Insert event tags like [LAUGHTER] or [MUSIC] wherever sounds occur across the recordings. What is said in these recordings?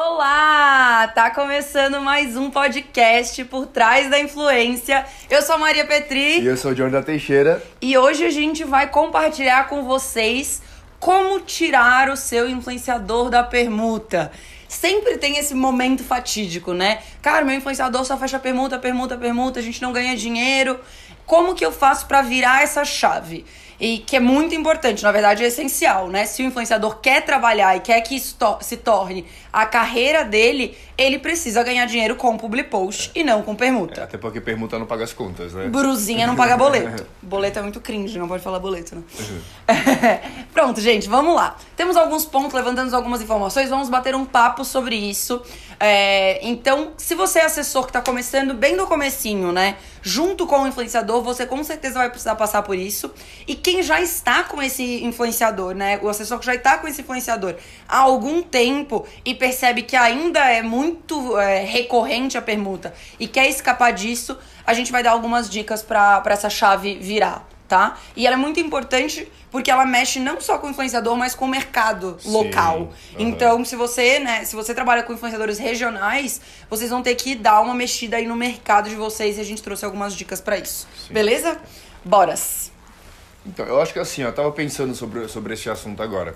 Olá! Tá começando mais um podcast por trás da influência. Eu sou Maria Petri E eu sou o da Teixeira. e hoje a gente vai compartilhar com vocês como tirar o seu influenciador da permuta. Sempre tem esse momento fatídico, né? Cara, meu influenciador só fecha permuta, permuta, permuta, a gente não ganha dinheiro. Como que eu faço pra virar essa chave? E que é muito importante, na verdade é essencial, né? Se o influenciador quer trabalhar e quer que isso to- se torne a carreira dele, ele precisa ganhar dinheiro com public post e não com permuta. Até porque permuta não paga as contas, né? Bruzinha não paga boleto. [LAUGHS] Boleto é muito cringe, não pode falar boleto, né? [LAUGHS] Pronto, gente, vamos lá. Temos alguns pontos, levantamos algumas informações, vamos bater um papo sobre isso. É, então, se você é assessor que tá começando bem no comecinho, né? Junto com o influenciador, você com certeza vai precisar passar por isso. E quem já está com esse influenciador, né? O assessor que já está com esse influenciador há algum tempo e percebe que ainda é muito é, recorrente a permuta e quer escapar disso, a gente vai dar algumas dicas pra essa chave virar, tá? E ela é muito importante porque ela mexe não só com o influenciador, mas com o mercado Sim, local. aham. Então, se você, né, se você trabalha com influenciadores regionais, vocês vão ter que dar uma mexida aí no mercado de vocês e a gente trouxe algumas dicas pra isso. Sim. Beleza? Boras. Então, eu acho que assim, eu tava pensando sobre, sobre esse assunto agora.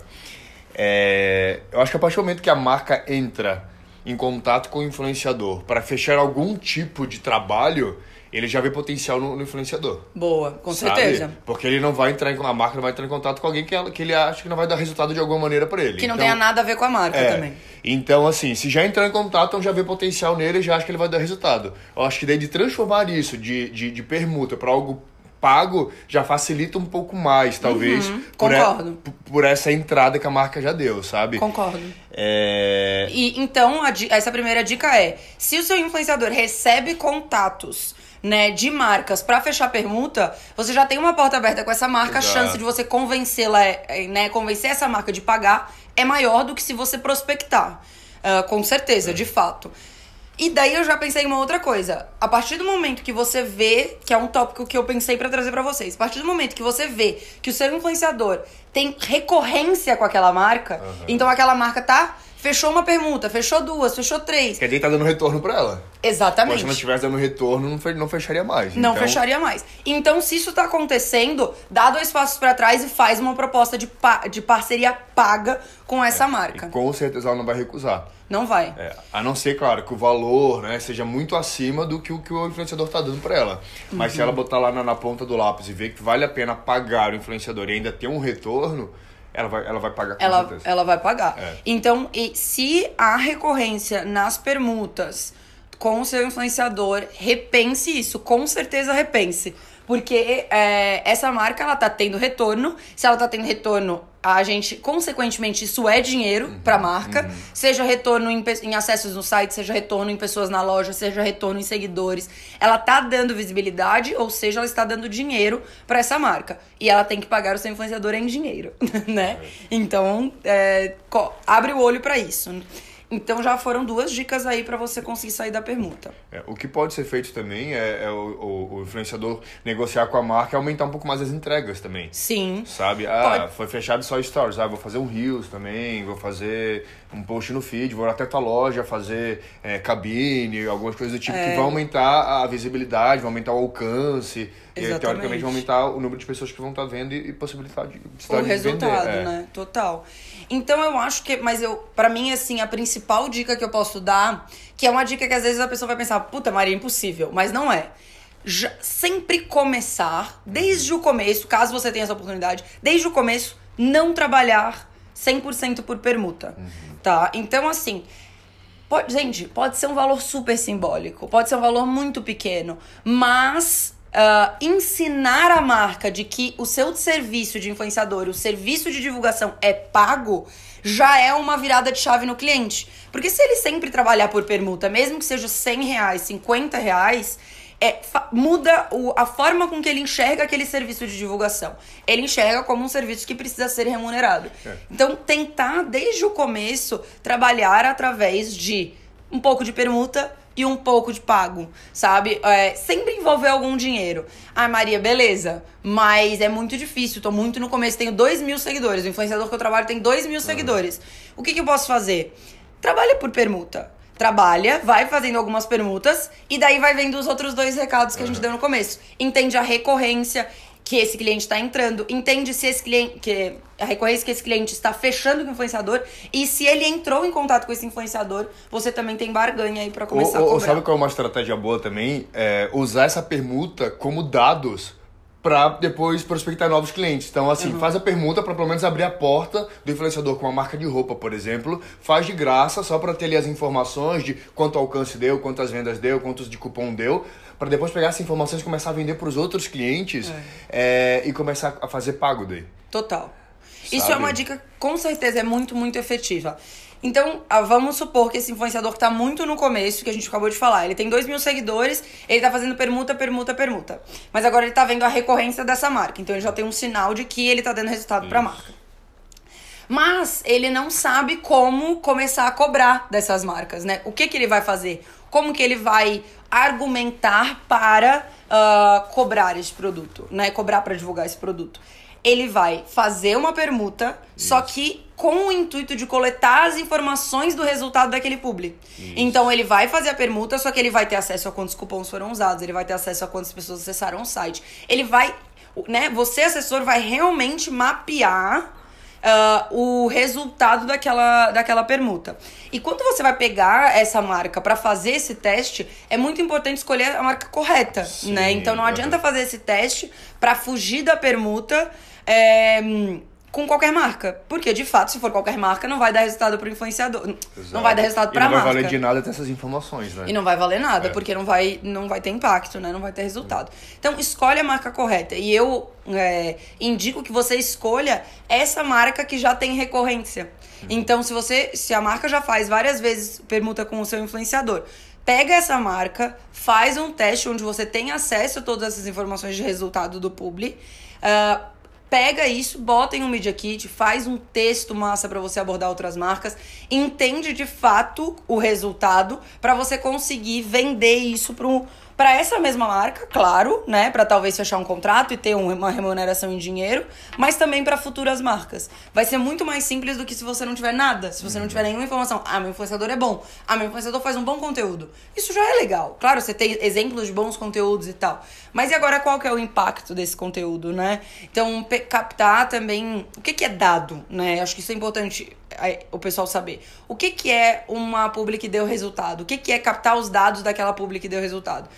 É, eu acho que a partir do momento que a marca entra em contato com o influenciador para fechar algum tipo de trabalho, ele já vê potencial no, no influenciador. Boa, com sabe? certeza. Porque ele não vai entrar em, a marca não vai entrar em contato com alguém que, ela- que ele acha que não vai dar resultado de alguma maneira para ele. Que não Então, tenha nada a ver com a marca É. também. Então, assim, se já entrar em contato, então já vê potencial nele e já acha que ele vai dar resultado. Eu acho que daí de transformar isso de, de, de permuta para algo pago já facilita um pouco mais, talvez, Uhum. concordo. por- por essa entrada que a marca já deu, sabe? Concordo. É... E então, a essa primeira dica é: se o seu influenciador recebe contatos, né, de marcas pra fechar permuta, você já tem uma porta aberta com essa marca, a Exato. chance de você convencê-la, é- é, né, convencer essa marca de pagar é maior do que se você prospectar. Ah, com certeza, de fato. E daí eu já pensei em uma outra coisa. A partir do momento que você vê, que é um tópico que eu pensei pra trazer pra vocês, a partir do momento que você vê que o seu influenciador tem recorrência com aquela marca, então aquela marca tá fechou uma permuta, fechou duas, fechou três. Porque daí tá dando retorno pra ela. Mas Exatamente. se não estivesse dando retorno, não, fe- não fecharia mais. Não Então, fecharia mais. Então, se isso tá acontecendo, dá dois passos pra trás e faz uma proposta de, pa- de parceria paga com essa marca. É, E com certeza ela não vai recusar. Não vai. É, a não ser, claro, que o valor né, seja muito acima do que o que o influenciador tá dando pra ela. Mas se Uhum. ela botar lá na, na ponta do lápis e ver que vale a pena pagar o influenciador e ainda ter um retorno, ela vai, ela vai pagar com ela, certeza. ela vai pagar. É. Então, e se há recorrência nas permutas com o seu influenciador, repense isso. Com certeza repense. Porque é, essa marca, ela tá tendo retorno. Se ela tá tendo retorno, a gente, consequentemente, isso é dinheiro Uhum, pra marca. Seja retorno em, em acessos no site, seja retorno em pessoas na loja, seja retorno em seguidores. Ela tá dando visibilidade, ou seja, ela está dando dinheiro pra essa marca. E ela tem que pagar o seu influenciador em dinheiro, [LAUGHS] né? Então, é, abre o olho pra isso. Então já foram duas dicas aí pra você conseguir sair da permuta. É, o que pode ser feito também é, é o, o- o influenciador negociar com a marca e aumentar um pouco mais as entregas também. Sim. Sabe? Ah, Pode. foi fechado só stories. Ah, vou fazer um Reels também, vou fazer um post no feed, vou até tua loja fazer é, cabine, algumas coisas do tipo É. que vão aumentar a visibilidade, vão aumentar o alcance. E Exatamente. teoricamente vão aumentar o número de pessoas que vão estar vendo e, e possibilidade de, o de resultado, vender. É. né? Total. Então eu acho que, mas eu, para mim assim, a principal dica que eu posso dar, que é uma dica que às vezes a pessoa vai pensar, puta, Maria, impossível, mas não é. Já- sempre começar, desde o começo, caso você tenha essa oportunidade, desde o começo, não trabalhar 100% por permuta, tá? Então assim, Pode, gente, pode ser um valor super simbólico, pode ser um valor muito pequeno, mas ah, ensinar a marca de que o seu serviço de influenciador, o serviço de divulgação é pago, já é uma virada de chave no cliente. Porque se ele sempre trabalhar por permuta, mesmo que seja 100 reais, 50 reais, é, muda o- a forma com que ele enxerga aquele serviço de divulgação. Ele enxerga como um serviço que precisa ser remunerado. É. Então, tentar, desde o começo, trabalhar através de um pouco de permuta e um pouco de pago, sabe? É, sempre envolver algum dinheiro. Ah, Maria, beleza. Mas é muito difícil. Tô muito no começo. Tenho dois mil seguidores. O influenciador que eu trabalho tem dois mil seguidores. O que, que eu posso fazer? trabalha por permuta. Trabalha, vai fazendo algumas permutas e daí vai vendo os outros dois recados que a gente deu no começo. Entende a recorrência que esse cliente está entrando, entende se esse cliente que a recorrência que esse cliente está fechando com o influenciador e se ele entrou em contato com esse influenciador, você também tem barganha aí para começar ou, a cobrar. Ou sabe qual é uma estratégia boa também? É usar essa permuta como dados para depois prospectar novos clientes. Então, assim, uhum. faz a permuta para pelo menos abrir a porta do influenciador com uma marca de roupa, por exemplo. Faz de graça, só para ter ali as informações de quanto alcance deu, quantas vendas deu, quantos de cupom deu, para depois pegar essas informações e começar a vender para os outros clientes é. É, e começar a fazer pago daí. Total. Sabe? Isso é uma dica, com certeza, é muito, muito efetiva. Então, ah, vamos supor que esse influenciador que tá muito no começo, que a gente acabou de falar, ele tem 2 mil seguidores, ele tá fazendo permuta, permuta, permuta. Mas agora ele tá vendo a recorrência dessa marca. Então ele já tem um sinal de que ele tá dando resultado para a marca. Mas ele não sabe como começar a cobrar dessas marcas, né? O que, que ele vai fazer? Como que ele vai argumentar para uh, cobrar esse produto, né? Cobrar para divulgar esse produto. Ele vai fazer uma permuta, Isso. só que com o intuito de coletar as informações do resultado daquele publi. Isso. Então ele vai fazer a permuta, só que ele vai ter acesso a quantos cupons foram usados, ele vai ter acesso a quantas pessoas acessaram o site. Ele vai, né, você assessor vai realmente mapear uh, o resultado daquela, daquela permuta. E quando você vai pegar essa marca para fazer esse teste, é muito importante escolher a marca correta, Sim, né? Então não adianta fazer esse teste para fugir da permuta. É, com qualquer marca. Porque, de fato, se for qualquer marca, não vai dar resultado pro influenciador. Exato. Não vai dar resultado pra marca. E não vai valer de nada ter essas informações, né? E não vai valer nada, é. porque não vai, não vai ter impacto, né? Não vai ter resultado. Então, escolhe a marca correta. E eu é, indico que você escolha essa marca que já tem recorrência. Uhum. Então, se você, se a marca já faz várias vezes permuta com o seu influenciador, pega essa marca, faz um teste onde você tem acesso a todas essas informações de resultado do publi. Uh, pega isso, bota em um Media Kit, faz um texto massa para você abordar outras marcas, entende de fato o resultado para você conseguir vender isso para um para essa mesma marca, claro, né, para talvez fechar um contrato e ter uma remuneração em dinheiro, mas também para futuras marcas. Vai ser muito mais simples do que se você não tiver nada, se você não tiver nenhuma informação. Ah, meu influenciador é bom. Ah, meu influenciador faz um bom conteúdo. Isso já é legal. Claro, você tem exemplos de bons conteúdos e tal. Mas e agora qual que é o impacto desse conteúdo, né? Então, captar também o que, que é dado, né? Acho que isso é importante o pessoal saber. O que, que é uma publi que deu resultado? O que, que é captar os dados daquela publi que deu resultado?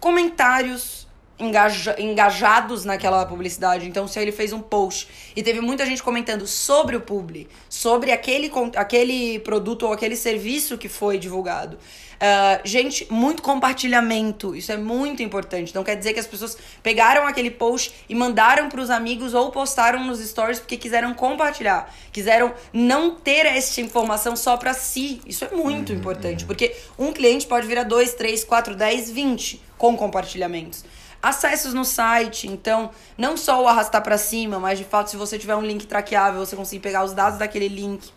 Comentários engaja, engajados naquela publicidade. Então, se ele fez um post e teve muita gente comentando sobre o publi, sobre aquele, aquele produto ou aquele serviço que foi divulgado. Uh, gente, muito compartilhamento, isso é muito importante. Então quer dizer que as pessoas pegaram aquele post e mandaram para os amigos ou postaram nos stories porque quiseram compartilhar, quiseram não ter essa informação só para si. Isso é muito uhum. importante, porque um cliente pode virar 2, 3, 4, 10, 20 com compartilhamentos acessos no site. Então, não só o arrastar para cima, mas de fato, se você tiver um link traqueável, você conseguir pegar os dados daquele link.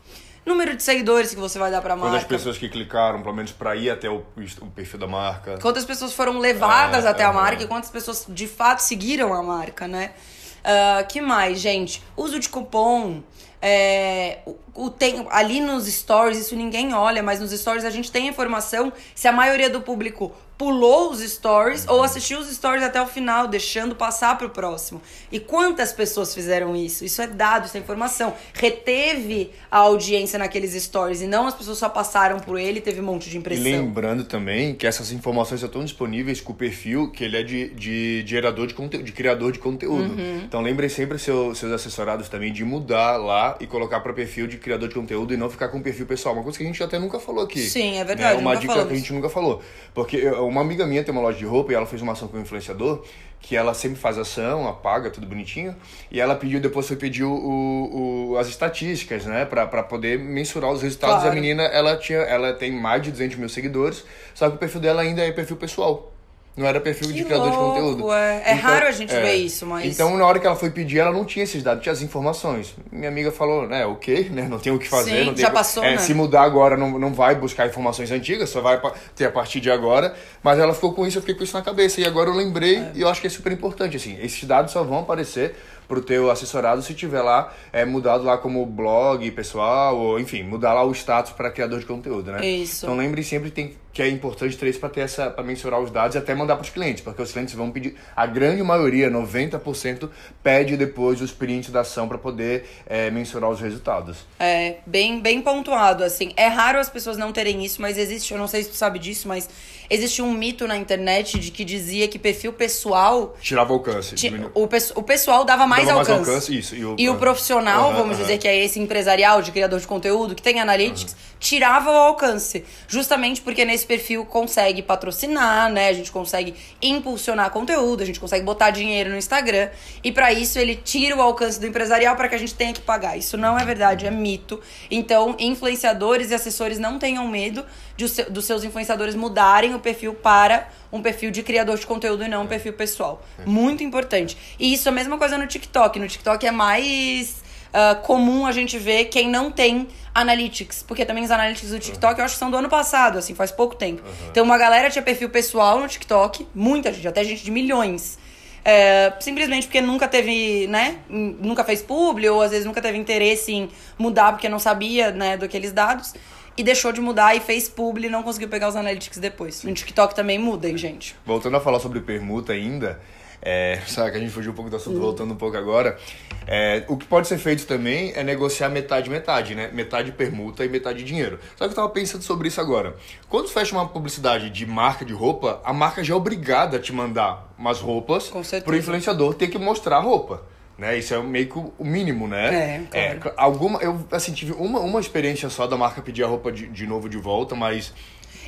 Número de seguidores que você vai dar para a marca. Quantas pessoas que clicaram, pelo menos para ir até o, o, perfil da marca. Quantas pessoas foram levadas é, até é, a marca é. e quantas pessoas de fato seguiram a marca, né? Uh, que mais, gente? Uso de cupom. É, o, o, tem, ali nos stories, isso ninguém olha, mas nos stories a gente tem informação se a maioria do público pulou os stories ou assistiu os stories até o final, deixando passar para o próximo. E quantas pessoas fizeram isso? Isso é dado, isso é informação. Reteve a audiência naqueles stories e não as pessoas só passaram por ele e teve um monte de impressão. E lembrando também que essas informações estão disponíveis com o perfil que ele é de, de, de gerador de conteúdo, de criador de conteúdo. Uhum. Então lembrem sempre seu, seus assessorados também de mudar lá e colocar para perfil de criador de conteúdo e não ficar com o perfil pessoal. Uma coisa que a gente até nunca falou aqui. Sim, é verdade. É uma dica falamos. que a gente nunca falou. Porque uma amiga minha tem uma loja de roupa e ela fez uma ação com o influenciador que ela sempre faz ação, apaga, tudo bonitinho. E ela pediu, depois foi pedir o, o, as estatísticas, né? Pra, pra poder mensurar os resultados. Claro. A menina, ela, tinha, ela tem mais de 200 mil seguidores, só que o perfil dela ainda é perfil pessoal. Não era perfil que de criador louco, de conteúdo. É, é então, raro a gente é. ver isso, mas. Então, na hora que ela foi pedir, ela não tinha esses dados, tinha as informações. Minha amiga falou, né, ok, né? Não tem o que fazer. Sim, não tem já passou, é, né? Se mudar agora, não, não vai buscar informações antigas, só vai ter a partir de agora. Mas ela ficou com isso, eu fiquei com isso na cabeça. E agora eu lembrei, é. e eu acho que é super importante, assim. Esses dados só vão aparecer pro teu assessorado se tiver lá é, mudado lá como blog pessoal, ou enfim, mudar lá o status para criador de conteúdo, né? Isso. Então lembre sempre tem, que é importante isso para ter essa para mensurar os dados e até mandar para os clientes, porque os clientes vão pedir, a grande maioria, 90%, pede depois os prints da ação para poder é, mensurar os resultados. É, bem, bem pontuado, assim. É raro as pessoas não terem isso, mas existe, eu não sei se tu sabe disso, mas existe um mito na internet de que dizia que perfil pessoal. Tirava alcance. ti- o, o pessoal dava mais Dava mais alcance. alcance, isso, e o- E o profissional, Aham, vamos dizer que é esse empresarial de criador de conteúdo, que tem analytics, tirava o alcance. Justamente porque nesse perfil consegue patrocinar, né? A gente consegue impulsionar conteúdo, a gente consegue botar dinheiro no Instagram. E pra isso ele tira o alcance do empresarial para que a gente tenha que pagar. Isso não é verdade, é mito. Então, influenciadores e assessores não tenham medo de dos seus influenciadores mudarem o perfil para um perfil de criador de conteúdo e não um perfil pessoal. Muito importante. E isso é a mesma coisa no TikTok. No TikTok é mais ah, comum a gente ver quem não tem analytics. Porque também os analytics do TikTok eu acho que são do ano passado, assim, faz pouco tempo. Então uma galera tinha perfil pessoal no TikTok, muita gente, até gente de milhões. É, simplesmente porque nunca teve, né? Nunca fez publi, ou às vezes nunca teve interesse em mudar porque não sabia, né, daqueles dados. E deixou de mudar e fez publi e não conseguiu pegar os analytics depois. No TikTok também mudem, gente. Voltando a falar sobre permuta ainda, é, sabe que a gente fugiu um pouco do assunto, voltando um pouco agora. é, o que pode ser feito também é negociar metade metade, né? Metade permuta e metade dinheiro. Só que eu tava pensando sobre isso agora. Quando tu fecha uma publicidade de marca de roupa, a marca já é obrigada a te mandar umas roupas pro influenciador ter que mostrar a roupa. Né? Isso é meio que o mínimo, né? É, claro. alguma, eu assim, tive uma, uma experiência só da marca pedir a roupa de, de novo de volta, mas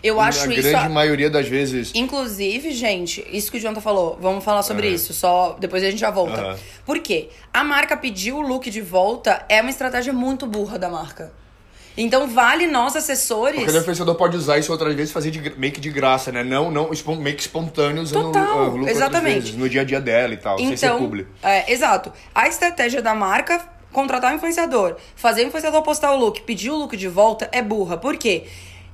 Eu acho a isso. grande maioria das vezes Inclusive, gente, isso que o Jonathan falou, vamos falar sobre Aham. isso, só depois a gente já volta. Aham. Por quê? A marca pedir o look de volta é uma estratégia muito burra da marca. Então vale nós, assessores. Porque o influenciador pode usar isso outras vezes e fazer de, meio que de graça, né? Não, não meio que espontâneo usando Total, o outras exatamente. vezes, no dia a dia dela e tal, sem ser Então, publi. é, exato. A estratégia da marca, contratar um influenciador, fazer o influenciador postar o look, pedir o look de volta, é burra. Por quê?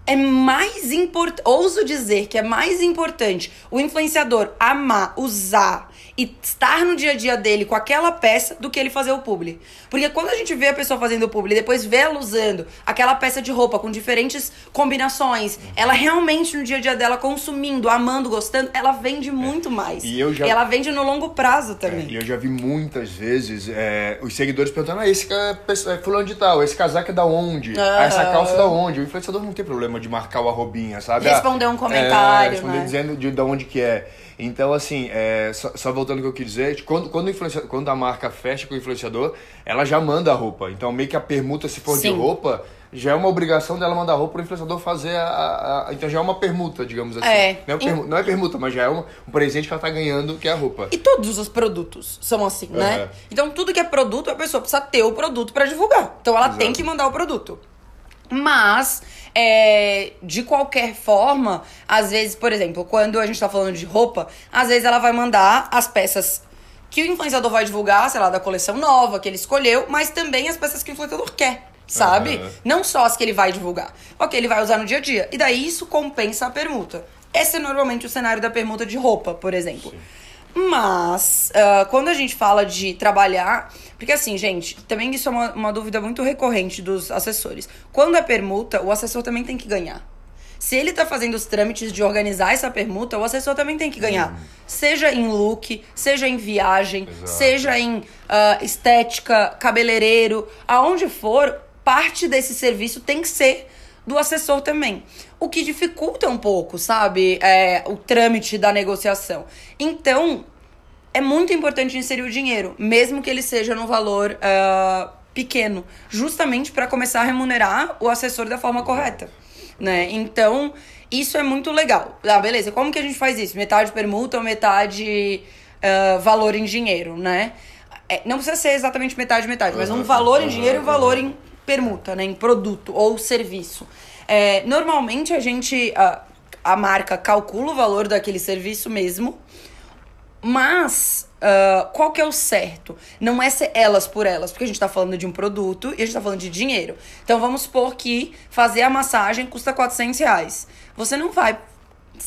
É mais importante, ouso dizer que é mais importante o influenciador amar, usar e estar no dia a dia dele com aquela peça do que ele fazer o publi. Porque quando a gente vê a pessoa fazendo o publi e depois vê ela usando aquela peça de roupa com diferentes combinações, ela realmente no dia a dia dela consumindo, amando, gostando, ela vende muito mais. E eu já- ela vende no longo prazo também. E eu já vi muitas vezes é, os seguidores perguntando: ah, esse é fulano de tal, esse casaco é da onde? Ah, essa calça é da onde? O influenciador não tem problema de marcar o arrobinha, sabe? Responder um Ah, comentário, é, responder né? dizendo de, de onde que é. Então, assim, é, só, só voltando ao que eu quis dizer, quando, quando, o quando a marca fecha com o influenciador, ela já manda a roupa. Então, meio que a permuta, se for de Sim. roupa, já é uma obrigação dela mandar a roupa pro influenciador fazer a, a- Então já é uma permuta, digamos assim. É. Não é, permu- não é permuta, mas já é um, um presente que ela tá ganhando, que é a roupa. E todos os produtos são assim, né? Aham. Então, tudo que é produto, a pessoa precisa ter o produto pra divulgar. Então, ela tem Exato. que mandar o produto. Mas, é, de qualquer forma, às vezes, por exemplo, quando a gente tá falando de roupa, às vezes ela vai mandar as peças que o influenciador vai divulgar, sei lá, da coleção nova que ele escolheu, mas também as peças que o influenciador quer. Sabe? Aham. Não só as que ele vai divulgar. Ok, ele vai usar no dia a dia. E daí isso compensa a permuta. Esse é normalmente o cenário da permuta de roupa, por exemplo. Mas, ah, quando a gente fala de trabalhar. Porque assim, gente, também isso é uma, uma dúvida muito recorrente dos assessores. Quando é permuta, o assessor também tem que ganhar. Se ele tá fazendo os trâmites de organizar essa permuta, o assessor também tem que ganhar. Seja em look, seja em viagem, Exato. seja em ah, estética, cabeleireiro, aonde for, parte desse serviço tem que ser do assessor também. O que dificulta um pouco, sabe? É, o trâmite da negociação. Então, é muito importante inserir o dinheiro, mesmo que ele seja num valor ah, pequeno, justamente para começar a remunerar o assessor da forma correta, né? Então, isso é muito legal. Ah, beleza, como que a gente faz isso? Metade permuta ou metade ah, valor em dinheiro, né? É, não precisa ser exatamente metade, metade, mas um valor em dinheiro e um valor em permuta, né? Em produto ou serviço. É, normalmente a gente, a, a marca calcula o valor daquele serviço mesmo, mas ah, qual que é o certo? Não é ser elas por elas, porque a gente tá falando de um produto e a gente tá falando de dinheiro. Então vamos supor que fazer a massagem custa 400 reais. Você não vai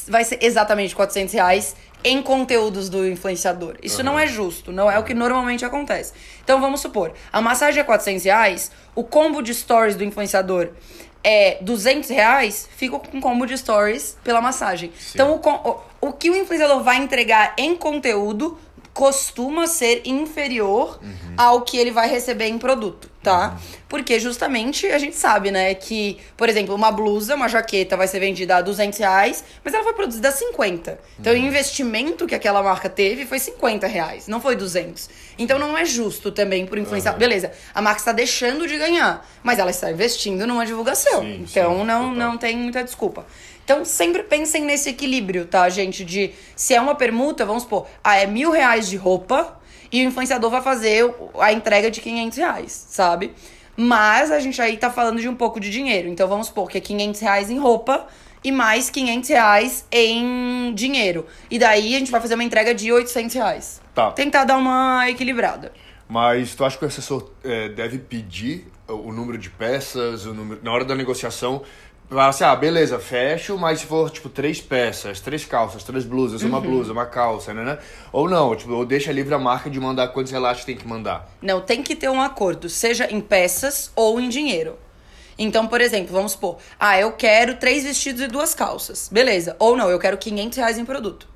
vai ser exatamente 400 reais em conteúdos do influenciador. Isso uhum. não é justo, não é o que normalmente acontece. Então vamos supor, a massagem é 400 reais, o combo de stories do influenciador é 200 reais, fica com combo de stories pela massagem. Sim. Então o, o, o que o influenciador vai entregar em conteúdo costuma ser inferior uhum. ao que ele vai receber em produto, tá? Uhum. Porque justamente a gente sabe, né, que, por exemplo, uma blusa, uma jaqueta vai ser vendida a 200 reais, mas ela foi produzida a 50. Então, uhum. o investimento que aquela marca teve foi 50 reais, não foi 200. Então, não é justo também por influenciar. Beleza, a marca está deixando de ganhar, mas ela está investindo numa divulgação. Sim, então, sim, não, não tem muita desculpa. Então, sempre pensem nesse equilíbrio, tá, gente? De se é uma permuta, vamos supor, ah, é mil reais de roupa e o influenciador vai fazer a entrega de 500 reais, sabe? Mas a gente aí tá falando de um pouco de dinheiro. Então, vamos supor que é 500 reais em roupa e mais 500 reais em dinheiro. E daí a gente vai fazer uma entrega de 800 reais. Tá. Tentar dar uma equilibrada. Mas tu acha que o assessor é, deve pedir o número de peças, o número, na hora da negociação, Fala assim, ah, beleza, fecho, mas se for, tipo, três peças, três calças, três blusas, uhum. uma blusa, uma calça, né, né? Ou não, tipo, ou deixa livre a marca de mandar quantos relatos tem que mandar. Não, tem que ter um acordo, seja em peças ou em dinheiro. Então, por exemplo, vamos supor, ah, eu quero três vestidos e duas calças. Beleza. Ou não, eu quero 500 reais em produto.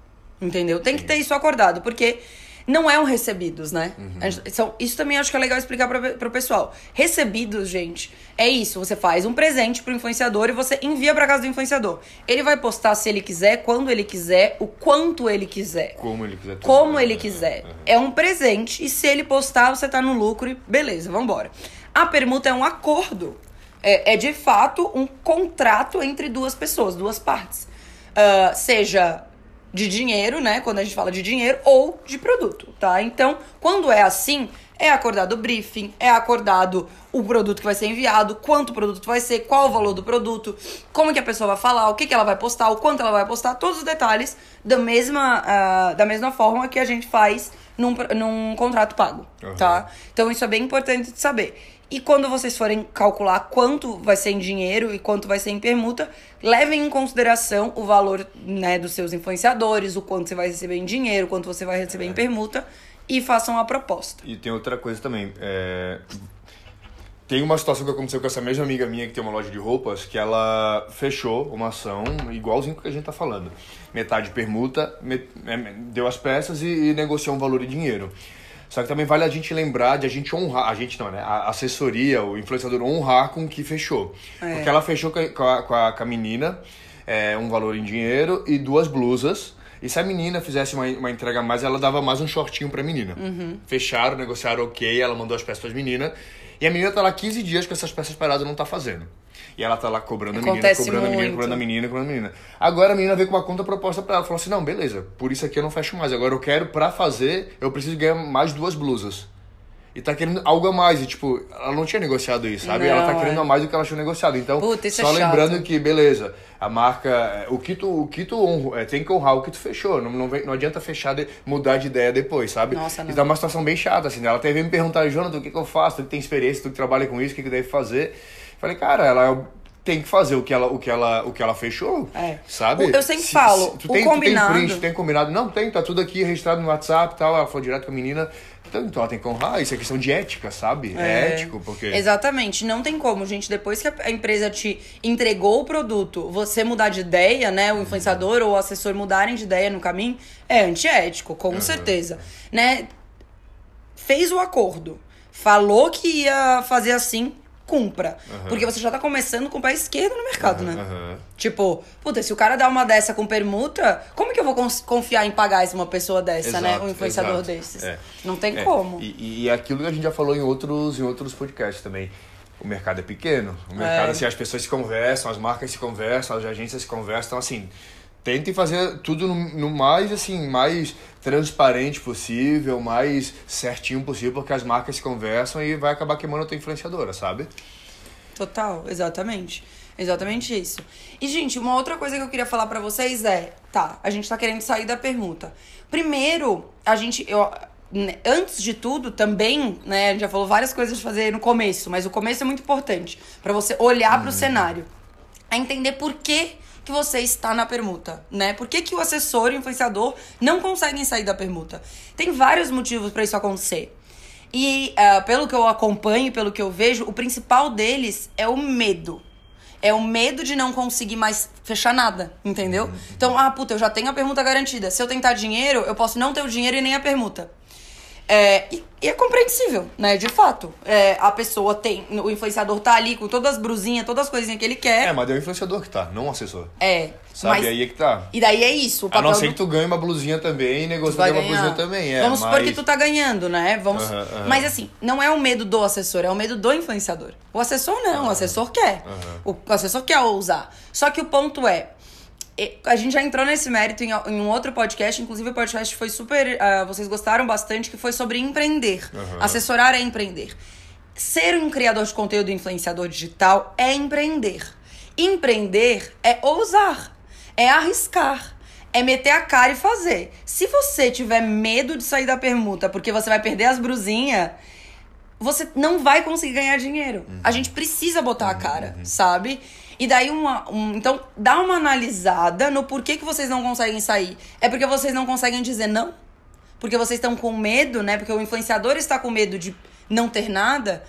Entendeu? Tem que ter isso acordado, porque não é um recebidos, né? Uhum. Gente, então, isso também acho que é legal explicar pra, pro pessoal. Recebidos, gente, é isso. Você faz um presente pro influenciador e você envia pra casa do influenciador. Ele vai postar se ele quiser, quando ele quiser, o quanto ele quiser. Como ele quiser. Como ele quiser. Uhum. É um presente e se ele postar, você tá no lucro e beleza, vambora. A permuta é um acordo. É, é de fato um contrato entre duas pessoas, duas partes. Uh, seja de dinheiro, né? Quando a gente fala de dinheiro, ou de produto, tá? Então, quando é assim, é acordado o briefing, é acordado o produto que vai ser enviado, quanto o produto vai ser, qual o valor do produto, como que a pessoa vai falar, o que, que ela vai postar, o quanto ela vai postar, todos os detalhes da mesma, uh, da mesma forma que a gente faz num, num contrato pago, uhum. tá? Então isso é bem importante de saber. E quando vocês forem calcular quanto vai ser em dinheiro e quanto vai ser em permuta, levem em consideração o valor né, dos seus influenciadores, o quanto você vai receber em dinheiro, quanto você vai receber é. em permuta e façam a proposta. E tem outra coisa também. É... Tem uma situação que aconteceu com essa mesma amiga minha que tem uma loja de roupas, que ela fechou uma ação igualzinho que a gente tá falando. Metade permuta, met... É, deu as peças e, e negociou um valor em dinheiro. Só que também vale a gente lembrar de a gente honrar, a gente não, né? A assessoria, o influenciador honrar com o que fechou. É. Porque ela fechou com a, com a, com a menina é, um valor em dinheiro e duas blusas. E se a menina fizesse uma, uma entrega a mais, ela dava mais um shortinho pra menina. Uhum. Fecharam, negociaram ok, ela mandou as peças pras meninas. E a menina tá lá 15 dias com essas peças paradas e não tá fazendo. E ela tá lá cobrando a menina, cobrando a menina, cobrando a menina, cobrando a menina. Agora a menina veio com uma conta proposta para ela. Falou assim: não, beleza, por isso aqui eu não fecho mais. Agora eu quero, pra fazer, eu preciso ganhar mais duas blusas. E tá querendo algo a mais. E, tipo, ela não tinha negociado isso, sabe? Não, ela tá querendo é. a mais do que ela tinha negociado. Então, Puta, só é lembrando que, beleza, a marca. É, o que tu, o que tu honra, é, tem que honrar o que tu fechou. Não, não, não adianta fechar, de, mudar de ideia depois, sabe? Nossa, não. Então é uma situação bem chata, assim. Né? Ela teve me perguntar, Jonathan, o que, que eu faço? Tu que tem experiência, tu que trabalha com isso, o que, que deve fazer? Falei, cara, ela tem que fazer o que ela, o que ela, o que ela fechou, é. sabe? Eu sempre se, falo, se, tu, tem, combinado... tu tem print, tu tem combinado? Não, tem, tá tudo aqui registrado no WhatsApp e tal, ela falou direto com a menina. Então, então ela tem que honrar, isso é questão de ética, sabe? É, é ético, porque... Exatamente, não tem como, gente, depois que a empresa te entregou o produto, você mudar de ideia, né, o influenciador ou o assessor mudarem de ideia no caminho, é antiético, com uhum. certeza, né? Fez o acordo, falou que ia fazer assim, cumpra. Uhum. Porque você já tá começando com o pé esquerdo no mercado, uhum, né? Uhum. Tipo, puta, se o cara dá uma dessa com permuta, como que eu vou confiar em pagar essa uma pessoa dessa, exato, né? Um influenciador exato. desses? É. Não tem é. como. E, e aquilo que a gente já falou em outros, em outros podcasts também. O mercado é pequeno. O mercado, é. assim, as pessoas se conversam, as marcas se conversam, as agências se conversam. Então, assim, tentem fazer tudo no, no, mais assim mais transparente possível, mais certinho possível, porque as marcas se conversam e vai acabar queimando a tua influenciadora, sabe? Total, exatamente. Exatamente isso. E, gente, uma outra coisa que eu queria falar para vocês é, tá, a gente tá querendo sair da permuta. Primeiro, a gente. Eu, né, antes de tudo, também, né, a gente já falou várias coisas de fazer no começo, mas o começo é muito importante para você olhar para o cenário. A entender por que que você está na permuta, né? Por que, que o assessor e o influenciador não conseguem sair da permuta? Tem vários motivos para isso acontecer. E uh, pelo que eu acompanho, pelo que eu vejo, o principal deles é o medo. É o medo de não conseguir mais fechar nada, entendeu? Então, ah, puta, eu já tenho a permuta garantida. Se eu tentar dinheiro, eu posso não ter o dinheiro e nem a permuta. É, e, e, é compreensível, né? De fato. É, a pessoa tem. O influenciador tá ali com todas as brusinhas, todas as coisinhas que ele quer. É, mas é o influenciador que tá, não o assessor. É. Sabe? Mas, aí é que tá. E daí é isso. a não ser do... que tu ganhe uma blusinha também e negocie uma blusinha também. É, Vamos mas... supor que tu tá ganhando, né? Vamos... Uh -huh, uh -huh. Mas assim, não é o medo do assessor, é o medo do influenciador. O assessor não, uh -huh. o assessor quer. O assessor quer usar. Só que o ponto é, a gente já entrou nesse mérito em, em, um outro podcast, inclusive o podcast foi super. Uh, vocês gostaram bastante, que foi sobre empreender. Uhum. Assessorar é empreender. Ser um criador de conteúdo influenciador digital é empreender. Empreender é ousar, é arriscar, é meter a cara e fazer. Se você tiver medo de sair da permuta porque você vai perder as brusinhas, você não vai conseguir ganhar dinheiro. Uhum. A gente precisa botar a cara, uhum. sabe? E daí, uma, um, então, dá uma analisada no porquê que vocês não conseguem sair. É porque vocês não conseguem dizer não? Porque vocês estão com medo, né? Porque o influenciador está com medo de não ter nada.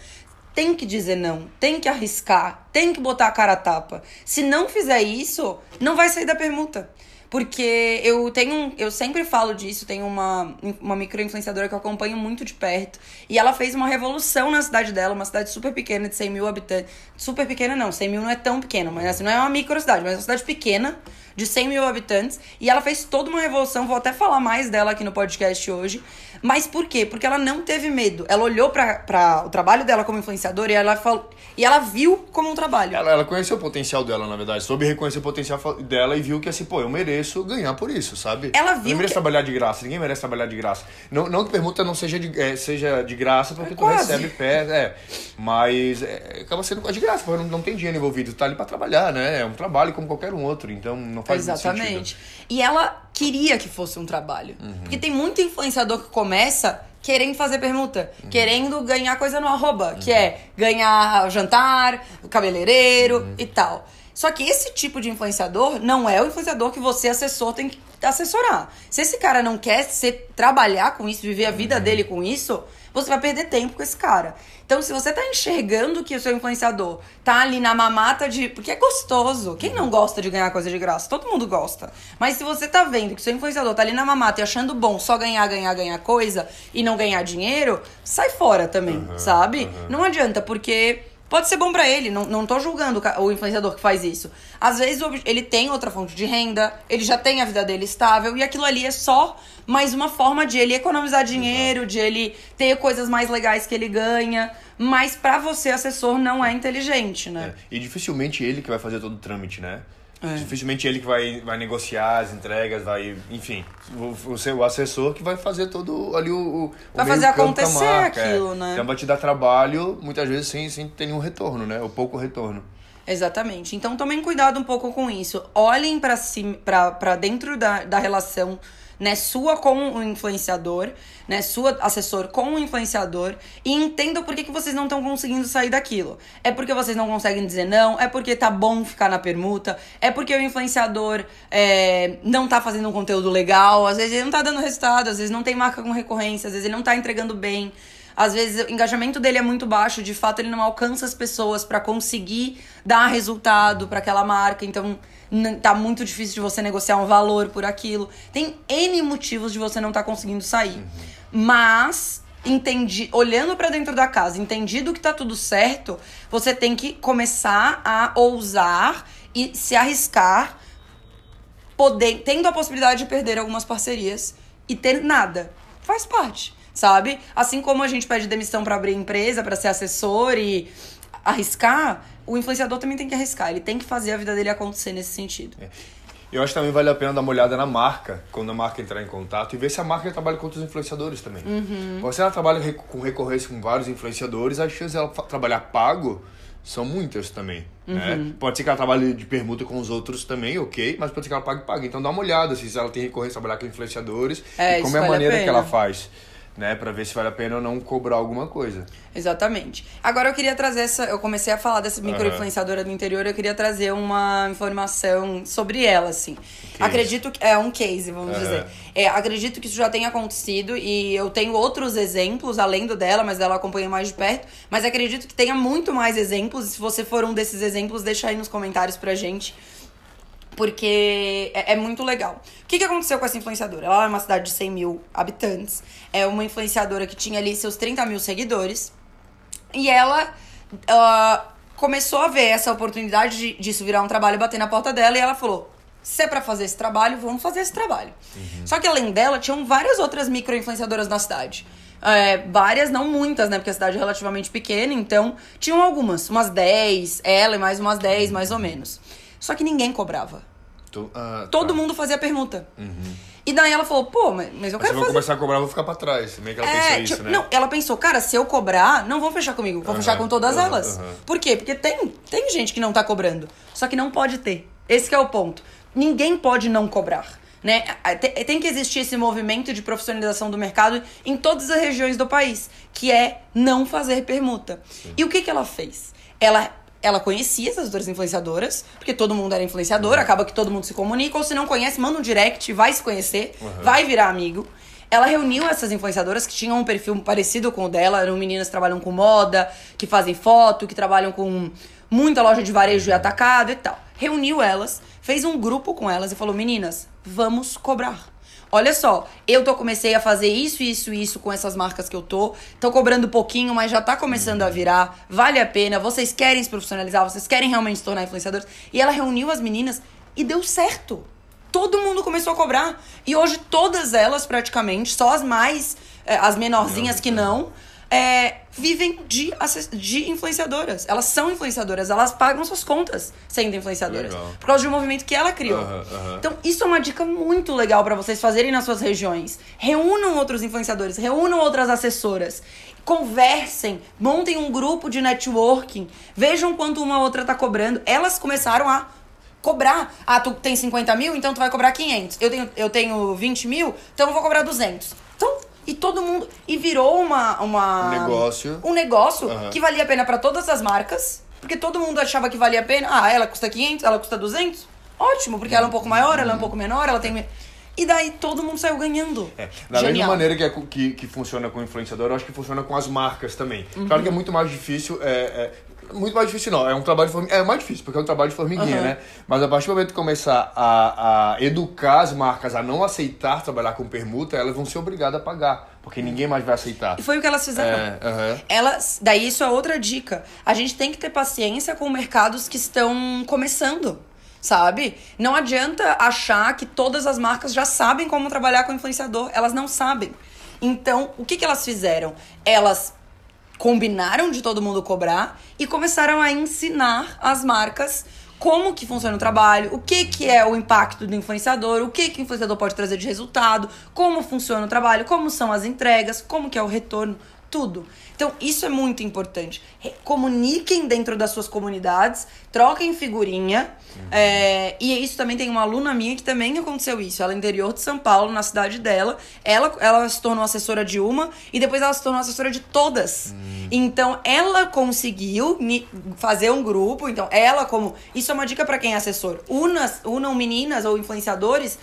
Tem que dizer não, tem que arriscar, tem que botar a cara a tapa. Se não fizer isso, não vai sair da permuta. Porque eu tenho. Eu sempre falo disso, tem uma, uma micro-influenciadora que eu acompanho muito de perto. E ela fez uma revolução na cidade dela, uma cidade super pequena, de 100 mil habitantes. Super pequena não, 100 mil não é tão pequeno, mas assim, não é uma micro-cidade, mas é uma cidade pequena, de 100 mil habitantes. E ela fez toda uma revolução, vou até falar mais dela aqui no podcast hoje. Mas por quê? Porque ela não teve medo. Ela olhou para o trabalho dela como influenciadora e ela falou. E ela viu como um trabalho. Ela, ela conheceu o potencial dela, na verdade. Soube reconhecer o potencial dela e viu que assim, pô, eu mereço ganhar por isso, sabe? Ela viu. Eu mereço que... trabalhar de graça. Ninguém merece trabalhar de graça. Não, não que permuta não seja de, é, seja de graça, porque é tu quase. recebe pé. É. Mas é, acaba sendo quase de graça, porque não, não tem dinheiro envolvido. Tu tá ali pra trabalhar, né? É um trabalho como qualquer um outro. Então não faz Exatamente. E ela queria que fosse um trabalho. Uhum. Porque tem muito influenciador que começa querendo fazer permuta, uhum. querendo ganhar coisa no arroba, uhum. que é ganhar jantar, cabeleireiro uhum. e tal. Só que esse tipo de influenciador não é o influenciador que você, assessor, tem que assessorar. Se esse cara não quer ser, trabalhar com isso, viver a vida uhum. dele com isso, você vai perder tempo com esse cara. Então, se você tá enxergando que o seu influenciador tá ali na mamata de. Porque é gostoso. Quem não gosta de ganhar coisa de graça? Todo mundo gosta. Mas se você tá vendo que o seu influenciador tá ali na mamata e achando bom só ganhar, ganhar, ganhar coisa e não ganhar dinheiro, sai fora também, uhum, sabe? Uhum. Não adianta, porque Pode ser bom para ele, não, não tô julgando o influenciador que faz isso. Às vezes ele tem outra fonte de renda, ele já tem a vida dele estável e aquilo ali é só mais uma forma de ele economizar dinheiro, de ele ter coisas mais legais que ele ganha. Mas para você, assessor, não é inteligente, né? É. E dificilmente ele que vai fazer todo o trâmite, né? É. Dificilmente ele que vai, vai negociar as entregas, vai, enfim, o, o, assessor que vai fazer todo ali o. o vai fazer acontecer marca, é. aquilo, é. né? Então vai te dar trabalho, muitas vezes sem, sem ter nenhum retorno, né? Ou pouco retorno. Exatamente. Então tomem cuidado um pouco com isso. Olhem para si, para dentro da, da relação né, sua com o influenciador, né, sua assessor com o influenciador e entenda por que, que vocês não estão conseguindo sair daquilo. É porque vocês não conseguem dizer não, é porque tá bom ficar na permuta, é porque o influenciador é, não tá fazendo um conteúdo legal, às vezes ele não tá dando resultado, às vezes não tem marca com recorrência, às vezes ele não tá entregando bem. Às vezes o engajamento dele é muito baixo, de fato ele não alcança as pessoas para conseguir dar resultado para aquela marca. Então, tá muito difícil de você negociar um valor por aquilo. Tem N motivos de você não estar tá conseguindo sair. Uhum. Mas entendi, olhando para dentro da casa, entendido que tá tudo certo, você tem que começar a ousar e se arriscar, poder, tendo a possibilidade de perder algumas parcerias e ter nada. Faz parte, sabe? Assim como a gente pede demissão para abrir empresa, para ser assessor e arriscar, o influenciador também tem que arriscar. Ele tem que fazer a vida dele acontecer nesse sentido. É. Eu acho que também vale a pena dar uma olhada na marca, quando a marca entrar em contato, e ver se a marca trabalha com outros influenciadores também. Uhum. Se ela trabalha com recorrência com vários influenciadores, as chances dela trabalhar pago são muitas também. Né? Uhum. Né? Pode ser que ela trabalhe de permuta com os outros também, ok, mas pode ser que ela pague pague. Então dá uma olhada se ela tem recorrência trabalhar com influenciadores é, e como é a maneira a que ela faz. Né? Pra ver se vale a pena ou não cobrar alguma coisa. Exatamente. Agora eu queria trazer essa. Eu comecei a falar dessa micro-influenciadora do interior, eu queria trazer uma informação sobre ela, assim. Acredito que. É um case, vamos Aham. dizer. É, acredito que isso já tenha acontecido e eu tenho outros exemplos além do dela, mas dela eu acompanho mais de perto. Mas acredito que tenha muito mais exemplos. E se você for um desses exemplos, deixa aí nos comentários pra gente. Porque é, é muito legal. O que, que aconteceu com essa influenciadora? Ela é uma cidade de 100 mil habitantes. É uma influenciadora que tinha ali seus 30 mil seguidores. E ela ah, começou a ver essa oportunidade de, disso virar um trabalho e bater na porta dela. E ela falou: se é pra fazer esse trabalho, vamos fazer esse trabalho. Só que além dela, tinham várias outras micro-influenciadoras na cidade. É, várias, não muitas, né? Porque a cidade é relativamente pequena, então tinham algumas, umas 10, ela e mais umas 10, mais ou menos. Só que ninguém cobrava. Tô- ah, Todo tá. mundo fazia permuta. E daí ela falou, pô, mas, mas eu Mas se quero eu vou fazer. começar a cobrar, eu vou ficar pra trás. Meio que ela É, isso, tipo, né? Não, ela pensou, cara, se eu cobrar, não vão fechar comigo, vão Aham, fechar com todas aham, elas. Por quê? Porque tem, tem gente que não tá cobrando. Só que não pode ter. Esse que é o ponto. Ninguém pode não cobrar. Né? Tem que existir esse movimento de profissionalização do mercado em todas as regiões do país, que é não fazer permuta. E o que, que ela fez? Ela, ela conhecia essas outras influenciadoras, porque todo mundo era influenciador, acaba que todo mundo se comunica, ou se não conhece, manda um direct, vai se conhecer, vai virar amigo. Ela reuniu essas influenciadoras que tinham um perfil parecido com o dela, eram meninas que trabalham com moda, que fazem foto, que trabalham com muita loja de varejo e atacado e tal. Reuniu elas, fez um grupo com elas e falou: "Meninas, vamos cobrar. Olha só, eu tô comecei a fazer isso, isso, isso com essas marcas que eu tô. Tô cobrando pouquinho, mas já tá começando a virar. Vale a pena. Vocês querem se profissionalizar, vocês querem realmente se tornar influenciadores. E ela reuniu as meninas e deu certo. Todo mundo começou a cobrar. E hoje todas elas, praticamente, só as mais. eh, as menorzinhas que não, é, vivem de, de influenciadoras. Elas são influenciadoras, elas pagam suas contas sendo influenciadoras. Legal. Por causa de um movimento que ela criou. Então, isso é uma dica muito legal pra vocês fazerem nas suas regiões. Reúnam outros influenciadores, reúnam outras assessoras. Conversem, montem um grupo de networking, vejam quanto uma outra tá cobrando. Elas começaram a cobrar. Ah, tu tem 50 mil, então tu vai cobrar 500. Eu tenho, eu tenho 20 mil, então eu vou cobrar 200. E todo mundo. E virou uma. uma Um negócio. Um negócio Aham. que valia a pena pra todas as marcas. Porque todo mundo achava que valia a pena. Ah, ela custa 500, ela custa 200. Ótimo, porque ela é um pouco maior, ela é um pouco menor, ela tem. E daí todo mundo saiu ganhando. É, da mesma maneira que, é que, que funciona com o influenciador, eu acho que funciona com as marcas também. Uhum. Claro que é muito mais difícil. É, é- muito mais difícil não, é um trabalho de formiguinha. É mais difícil, porque é um trabalho de formiguinha, Uhum. né? Mas a partir do momento que começar a, a educar as marcas a não aceitar trabalhar com permuta, elas vão ser obrigadas a pagar. Porque ninguém mais vai aceitar. E foi o que elas fizeram. É, aham. Elas, daí isso é outra dica. A gente tem que ter paciência com mercados que estão começando, sabe? Não adianta achar que todas as marcas já sabem como trabalhar com influenciador. Elas não sabem. Então, o que, que elas fizeram? Elas combinaram de todo mundo cobrar e começaram a ensinar as marcas como que funciona o trabalho, o que que é o impacto do influenciador, o que que o influenciador pode trazer de resultado, como funciona o trabalho, como são as entregas, como que é o retorno, tudo. Então, isso é muito importante. Comuniquem dentro das suas comunidades, troquem figurinha. é, e isso também tem uma aluna minha que também aconteceu isso. Ela é interior de São Paulo, na cidade dela. Ela, ela se tornou assessora de uma e depois ela se tornou assessora de todas. Então, ela conseguiu fazer um grupo. Então, ela como... Isso é uma dica pra quem é assessor. Una, unam meninas ou influenciadores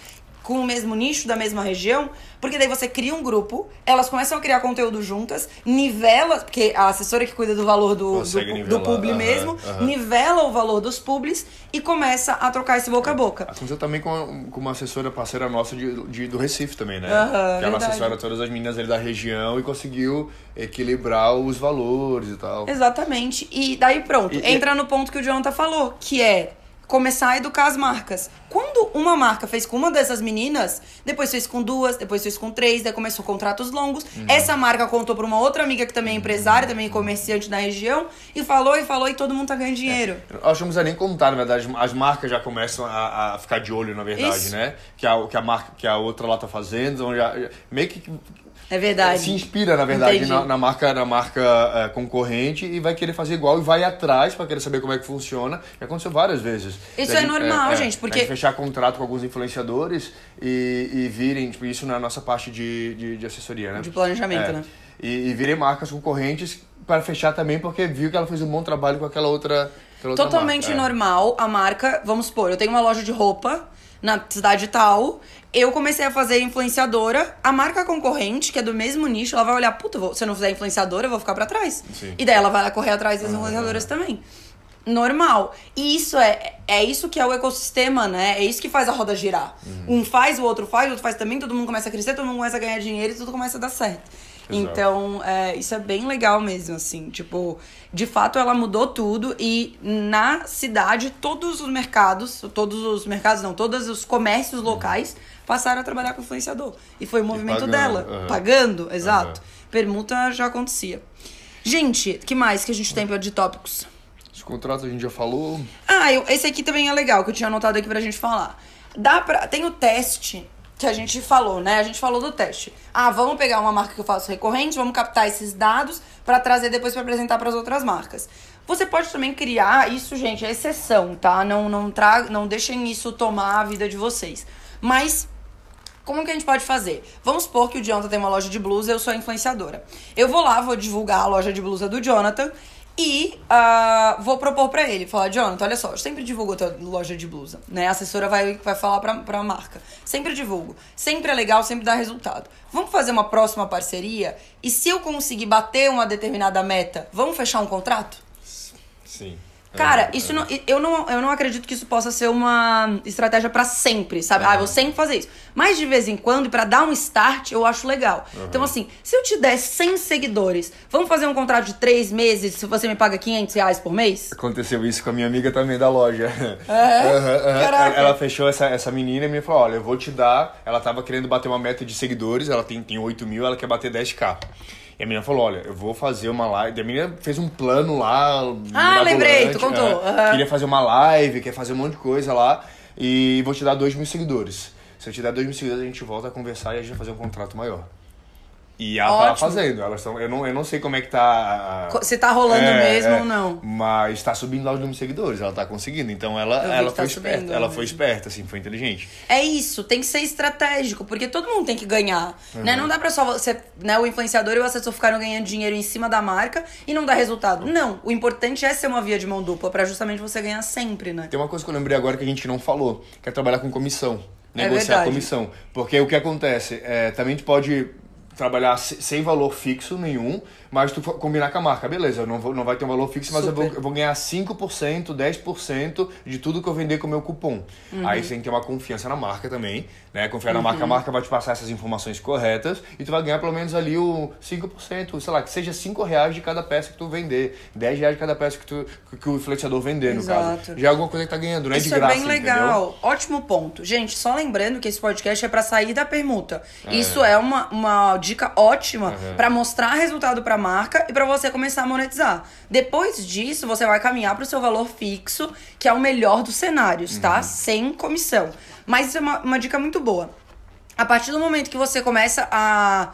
com o mesmo nicho da mesma região, porque daí você cria um grupo, elas começam a criar conteúdo juntas, nivela, porque a assessora que cuida do valor do, Consegue do, nivelar, do publi aham, mesmo, aham. nivela o valor dos publis e começa a trocar esse boca a boca. Aconteceu também com, com uma assessora parceira nossa de, de- do Recife também, né? Aham, que ela verdade. assessora todas as meninas ali da região e conseguiu equilibrar os valores e tal. Exatamente. E daí pronto, E- e- entra no ponto que o Jonathan falou, que é começar a educar as marcas. Quando uma marca fez com uma dessas meninas, depois fez com duas, depois fez com três, daí começou contratos longos. Uhum. Essa marca contou pra uma outra amiga que também é empresária, também é comerciante da região, e falou e falou e todo mundo tá ganhando dinheiro. Eu Acho que não precisa nem contar, na verdade, as marcas já começam a, a ficar de olho, na verdade, Isso. né? Que a, que, a marca, que a outra lá tá fazendo, então já, já- meio que É verdade. se inspira, na verdade, na, na marca, na marca é, concorrente e vai querer fazer igual e vai atrás pra querer saber como é que funciona. Já aconteceu várias vezes. Isso é gente- normal, gente, porque- fechar contrato com alguns influenciadores e, e virem, tipo, isso na nossa parte de, de, de assessoria, né? De planejamento, É. né? E, e virem marcas concorrentes para fechar também, porque viu que ela fez um bom trabalho com aquela outra. aquela outra Totalmente marca. É. normal a marca, vamos supor, eu tenho uma loja de roupa na cidade tal, eu comecei a fazer influenciadora, a marca concorrente, que é do mesmo nicho, ela vai olhar, puta, vou- se eu não fizer influenciadora, eu vou ficar pra trás. Sim. E daí ela vai lá correr atrás das influenciadoras também. Normal. E isso é, é isso que é o ecossistema, né? É isso que faz a roda girar. Uhum. Um faz, o outro faz, o outro faz também, todo mundo começa a crescer, todo mundo começa a ganhar dinheiro e tudo começa a dar certo. Exato. Então, é, isso é bem legal mesmo, assim. Tipo, de fato ela mudou tudo e na cidade todos os mercados, todos os mercados não, todos os comércios locais passaram a trabalhar com influenciador. E foi o movimento pagando, dela. aham. Pagando, exato. Aham. Permuta já acontecia. Gente, que mais que a gente tem de tópicos? Os contratos a gente já falou. Ah, eu- esse aqui também é legal, que eu tinha anotado aqui pra gente falar. Dá pra. Tem o teste que a gente falou, né? A gente falou do teste. Ah, vamos pegar uma marca que eu faço recorrente, vamos captar esses dados pra trazer depois pra apresentar pras outras marcas. Você pode também criar, isso, gente, é exceção, tá? Não, não, tra... não deixem isso tomar a vida de vocês. Mas como que a gente pode fazer? Vamos supor que o Jonathan tem uma loja de blusa, eu sou influenciadora. Eu vou lá, vou divulgar a loja de blusa do Jonathan e ah, vou propor pra ele, falar, Jonathan, olha só, eu sempre divulgo a tua loja de blusa, né? A assessora vai, vai falar pra, pra marca. Sempre divulgo. Sempre é legal, sempre dá resultado. Vamos fazer uma próxima parceria? E se eu conseguir bater uma determinada meta, vamos fechar um contrato? Sim. Cara, isso não, eu, não, eu não acredito que isso possa ser uma estratégia pra sempre, sabe? Ah, eu vou sempre fazer isso. Mas de vez em quando, pra dar um start, eu acho legal. Então, assim, se eu te der 100 seguidores, vamos fazer um contrato de 3 meses se você me paga 500 reais por mês? Aconteceu isso com a minha amiga também da loja. É? [LAUGHS] Caraca. Ela fechou essa, essa menina e me falou: olha, eu vou te dar. Ela tava querendo bater uma meta de seguidores, ela tem, tem 8 mil, ela quer bater 10k. E a menina falou: olha, eu vou fazer uma live. E a menina fez um plano lá. Ah, lembrei, tu contou. Aham. Queria fazer uma live, quer fazer um monte de coisa lá. E vou te dar 2 mil seguidores. Se eu te der 2 mil seguidores, a gente volta a conversar e a gente vai fazer um contrato maior. E ela tá Ótimo. fazendo. Elas tão, eu, não, eu não sei como é que tá. a- Se tá rolando é, mesmo é, ou não. Mas tá subindo lá o número de seguidores, ela tá conseguindo. Então ela, ela tá foi esperta. subindo, ela né? foi esperta, assim, foi inteligente. É isso, tem que ser estratégico, porque todo mundo tem que ganhar, Uhum. né? Não dá pra só você, né, o influenciador e o assessor ficaram ganhando dinheiro em cima da marca e não dar resultado. Não, o importante é ser uma via de mão dupla pra justamente você ganhar sempre, né? Tem uma coisa que eu lembrei agora que a gente não falou, que é trabalhar com comissão. É Negociar verdade. comissão. Porque o que acontece? É, também tu pode trabalhar se- sem valor fixo nenhum, mas tu combinar com a marca. Beleza, não, vou, não vai ter um valor fixo, mas eu vou, eu vou ganhar 5%, 10% de tudo que eu vender com o meu cupom. Uhum. Aí você tem que ter uma confiança na marca também, né? Confiar na marca, a marca vai te passar essas informações corretas e tu vai ganhar pelo menos ali o 5%, sei lá, que seja 5 reais de cada peça que tu vender, 10 reais de cada peça que, tu, que o influenciador vender, no Exato. caso. Já é alguma coisa que tá ganhando, não é Isso de graça, é bem entendeu? legal. Ótimo ponto. Gente, só lembrando que esse podcast é pra sair da permuta. Isso é uma, uma dica ótima Uhum. pra mostrar resultado pra marca e pra você começar a monetizar. Depois disso, você vai caminhar pro seu valor fixo, que é o melhor dos cenários, tá? Sem comissão. Mas isso é uma, uma dica muito boa. A partir do momento que você começa a.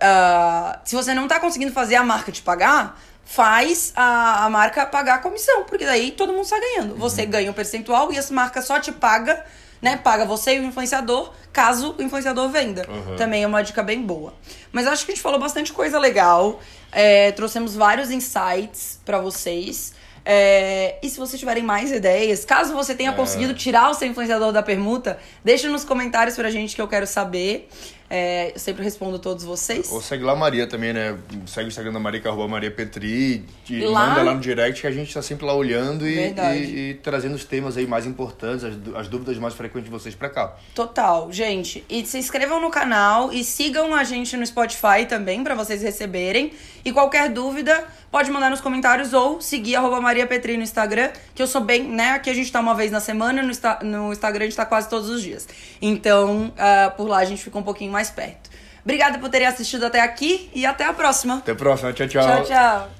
a- se você não tá conseguindo fazer a marca te pagar, faz a, a marca pagar a comissão, porque daí todo mundo sai ganhando. Você ganha um percentual e essa marca só te paga, né? Paga você e o influenciador, caso o influenciador venda. Uhum. Também é uma dica bem boa. Mas acho que a gente falou bastante coisa legal. É, trouxemos vários insights pra vocês. É, e se vocês tiverem mais ideias, caso você tenha conseguido tirar o seu influenciador da permuta, deixa nos comentários pra gente que eu quero saber. É, eu sempre respondo todos vocês. Ou segue lá a Maria também, né? Segue o Instagram da Maria, que é arroba Maria Petri. E Lá- manda lá no direct que a gente tá sempre lá olhando e, e- e trazendo os temas aí mais importantes, as, as dúvidas mais frequentes de vocês pra cá. Total, gente. E se inscrevam no canal e sigam a gente no Spotify também pra vocês receberem. E qualquer dúvida, pode mandar nos comentários ou seguir arroba Maria Petri no Instagram, que eu sou bem, né? Aqui a gente tá uma vez na semana, no, Insta- no Instagram a gente tá quase todos os dias. Então, ah, por lá a gente fica um pouquinho mais perto. Obrigada por terem assistido até aqui e até a próxima. Até a próxima. Tchau, Tchau, tchau.